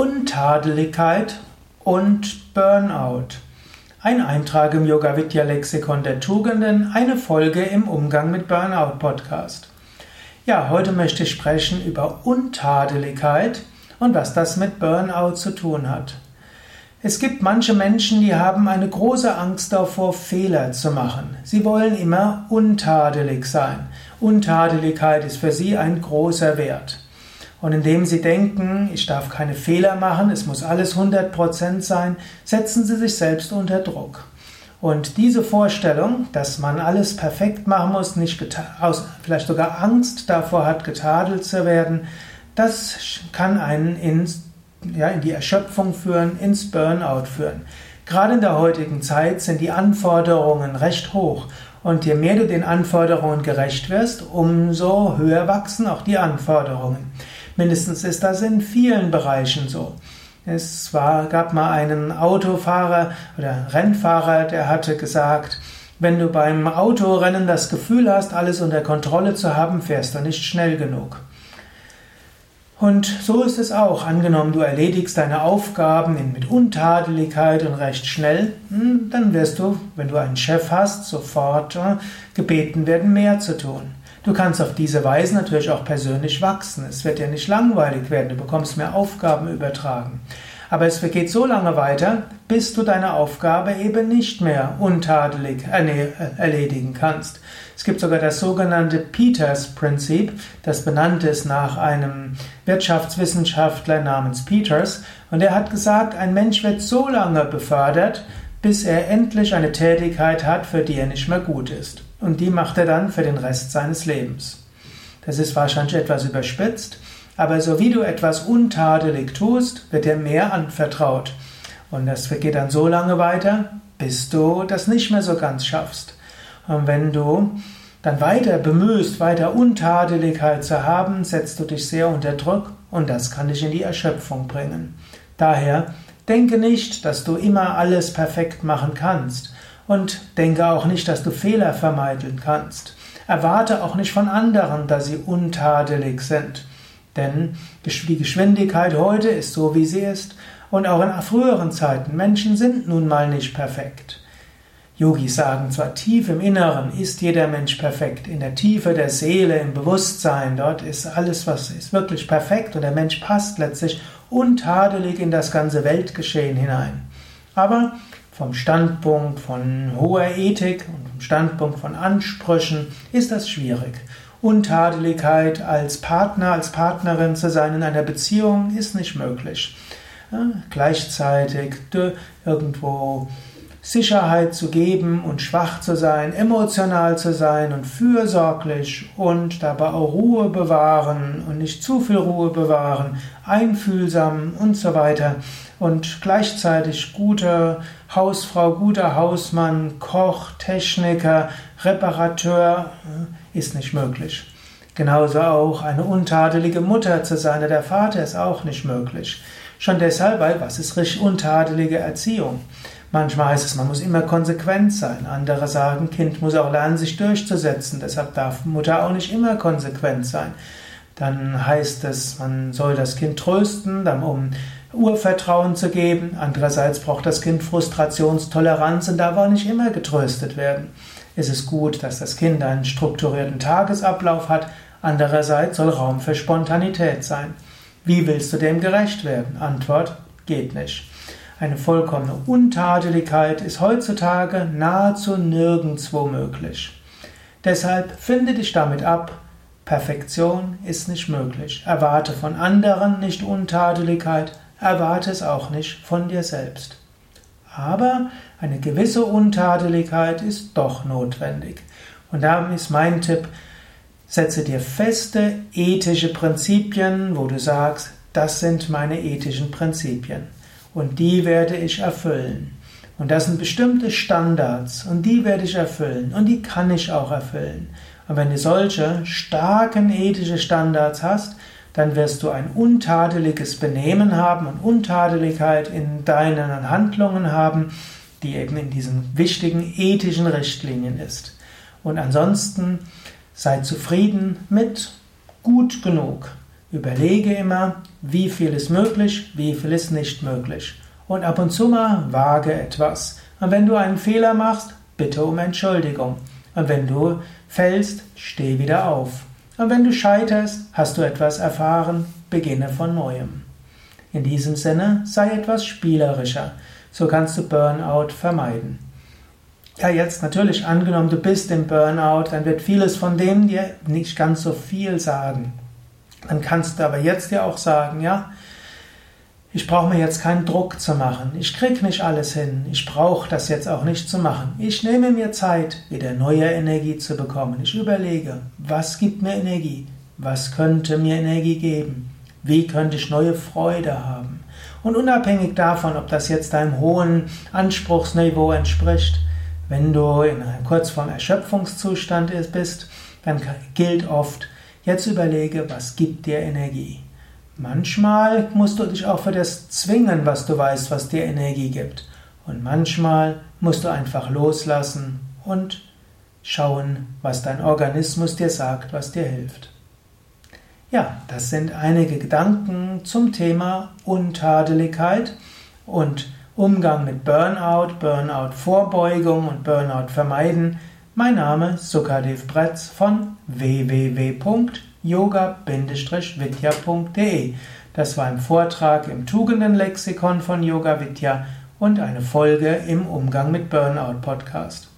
Untadeligkeit und Burnout. Ein Eintrag im Yoga Vidya Lexikon der Tugenden, eine Folge im Umgang mit Burnout Podcast. Ja, heute möchte ich sprechen über Untadeligkeit und was das mit Burnout zu tun hat. Es gibt manche Menschen, die haben eine große Angst davor, Fehler zu machen. Sie wollen immer untadelig sein. Untadeligkeit ist für sie ein großer Wert. Und indem sie denken, ich darf keine Fehler machen, es muss alles 100% sein, setzen sie sich selbst unter Druck. Und diese Vorstellung, dass man alles perfekt machen muss, nicht aus, vielleicht sogar Angst davor hat, getadelt zu werden, das kann einen ins, ja, in die Erschöpfung führen, ins Burnout führen. Gerade in der heutigen Zeit sind die Anforderungen recht hoch. Und je mehr du den Anforderungen gerecht wirst, umso höher wachsen auch die Anforderungen. Mindestens ist das in vielen Bereichen so. Es war, gab mal einen Autofahrer oder Rennfahrer, der hatte gesagt, wenn du beim Autorennen das Gefühl hast, alles unter Kontrolle zu haben, fährst du nicht schnell genug. Und so ist es auch. Angenommen, du erledigst deine Aufgaben mit Untadeligkeit und recht schnell, hm, dann wirst du, wenn du einen Chef hast, sofort äh, gebeten werden, mehr zu tun. Du kannst auf diese Weise natürlich auch persönlich wachsen. Es wird dir nicht langweilig werden, du bekommst mehr Aufgaben übertragen. Aber es geht so lange weiter, bis du deine Aufgabe eben nicht mehr untadelig erledigen kannst. Es gibt sogar das sogenannte Peters-Prinzip, das benannt ist nach einem Wirtschaftswissenschaftler namens Peters. Und er hat gesagt, ein Mensch wird so lange befördert, bis er endlich eine Tätigkeit hat, für die er nicht mehr gut ist. Und die macht er dann für den Rest seines Lebens. Das ist wahrscheinlich etwas überspitzt, aber so wie du etwas untadelig tust, wird dir mehr anvertraut. Und das geht dann so lange weiter, bis du das nicht mehr so ganz schaffst. Und wenn du dann weiter bemühst, weiter Untadeligkeit zu haben, setzt du dich sehr unter Druck und das kann dich in die Erschöpfung bringen. Daher denke nicht, dass du immer alles perfekt machen kannst und denke auch nicht, dass du Fehler vermeiden kannst. Erwarte auch nicht von anderen, dass sie untadelig sind. Denn die Geschwindigkeit heute ist so, wie sie ist. Und auch in früheren Zeiten, Menschen sind nun mal nicht perfekt. Yogis sagen zwar, tief im Inneren ist jeder Mensch perfekt, in der Tiefe der Seele, im Bewusstsein, dort ist alles, was ist wirklich perfekt und der Mensch passt letztlich untadelig in das ganze Weltgeschehen hinein. Aber vom Standpunkt von hoher Ethik und vom Standpunkt von Ansprüchen ist das schwierig. Untadeligkeit als Partner, als Partnerin zu sein in einer Beziehung ist nicht möglich. Ja, gleichzeitig irgendwo Sicherheit zu geben und schwach zu sein, emotional zu sein und fürsorglich und dabei auch Ruhe bewahren und nicht zu viel Ruhe bewahren, einfühlsam und so weiter und gleichzeitig guter Hausfrau, guter Hausmann, Koch, Techniker, Reparateur äh, ist nicht möglich. Genauso auch eine untadelige Mutter zu sein, der Vater ist auch nicht möglich. Schon deshalb, weil was ist richtig untadelige Erziehung? Manchmal heißt es, man muss immer konsequent sein. Andere sagen, Kind muss auch lernen, sich durchzusetzen. Deshalb darf Mutter auch nicht immer konsequent sein. Dann heißt es, man soll das Kind trösten, um Urvertrauen zu geben. Andererseits braucht das Kind Frustrationstoleranz und darf auch nicht immer getröstet werden. Es ist gut, dass das Kind einen strukturierten Tagesablauf hat. Andererseits soll Raum für Spontanität sein. Wie willst du dem gerecht werden? Antwort, geht nicht. Eine vollkommene Untadeligkeit ist heutzutage nahezu nirgendwo möglich. Deshalb finde dich damit ab, Perfektion ist nicht möglich. Erwarte von anderen nicht Untadeligkeit, erwarte es auch nicht von dir selbst. Aber eine gewisse Untadeligkeit ist doch notwendig. Und darum ist mein Tipp, setze dir feste ethische Prinzipien, wo du sagst, das sind meine ethischen Prinzipien. Und die werde ich erfüllen. Und das sind bestimmte Standards und die werde ich erfüllen und die kann ich auch erfüllen. Und wenn du solche starken ethische Standards hast, dann wirst du ein untadeliges Benehmen haben und Untadeligkeit in deinen Handlungen haben, die eben in diesen wichtigen ethischen Richtlinien ist. Und ansonsten sei zufrieden mit gut genug. Überlege immer, wie viel ist möglich, wie viel ist nicht möglich. Und ab und zu mal wage etwas. Und wenn du einen Fehler machst, bitte um Entschuldigung. Und wenn du fällst, steh wieder auf. Und wenn du scheiterst, hast du etwas erfahren, beginne von neuem. In diesem Sinne, sei etwas spielerischer. So kannst du Burnout vermeiden. Ja, jetzt natürlich angenommen, du bist im Burnout, dann wird vieles von dem dir nicht ganz so viel sagen. Dann kannst du aber jetzt dir auch sagen, ja, ich brauche mir jetzt keinen Druck zu machen. Ich krieg nicht alles hin. Ich brauche das jetzt auch nicht zu machen. Ich nehme mir Zeit, wieder neue Energie zu bekommen. Ich überlege, was gibt mir Energie? Was könnte mir Energie geben? Wie könnte ich neue Freude haben? Und unabhängig davon, ob das jetzt deinem hohen Anspruchsniveau entspricht, wenn du in einem kurz vorm Erschöpfungszustand bist, dann gilt oft, Jetzt überlege, was gibt dir Energie. Manchmal musst du dich auch für das zwingen, was du weißt, was dir Energie gibt. Und manchmal musst du einfach loslassen und schauen, was dein Organismus dir sagt, was dir hilft. Ja, das sind einige Gedanken zum Thema Untadeligkeit und Umgang mit Burnout, Burnout-Vorbeugung und Burnout vermeiden. Mein Name ist Sukadev Bretz von www.yoga-vidya.de. Das war ein Vortrag im Tugendenlexikon von Yoga Vidya und eine Folge im Umgang mit Burnout Podcast.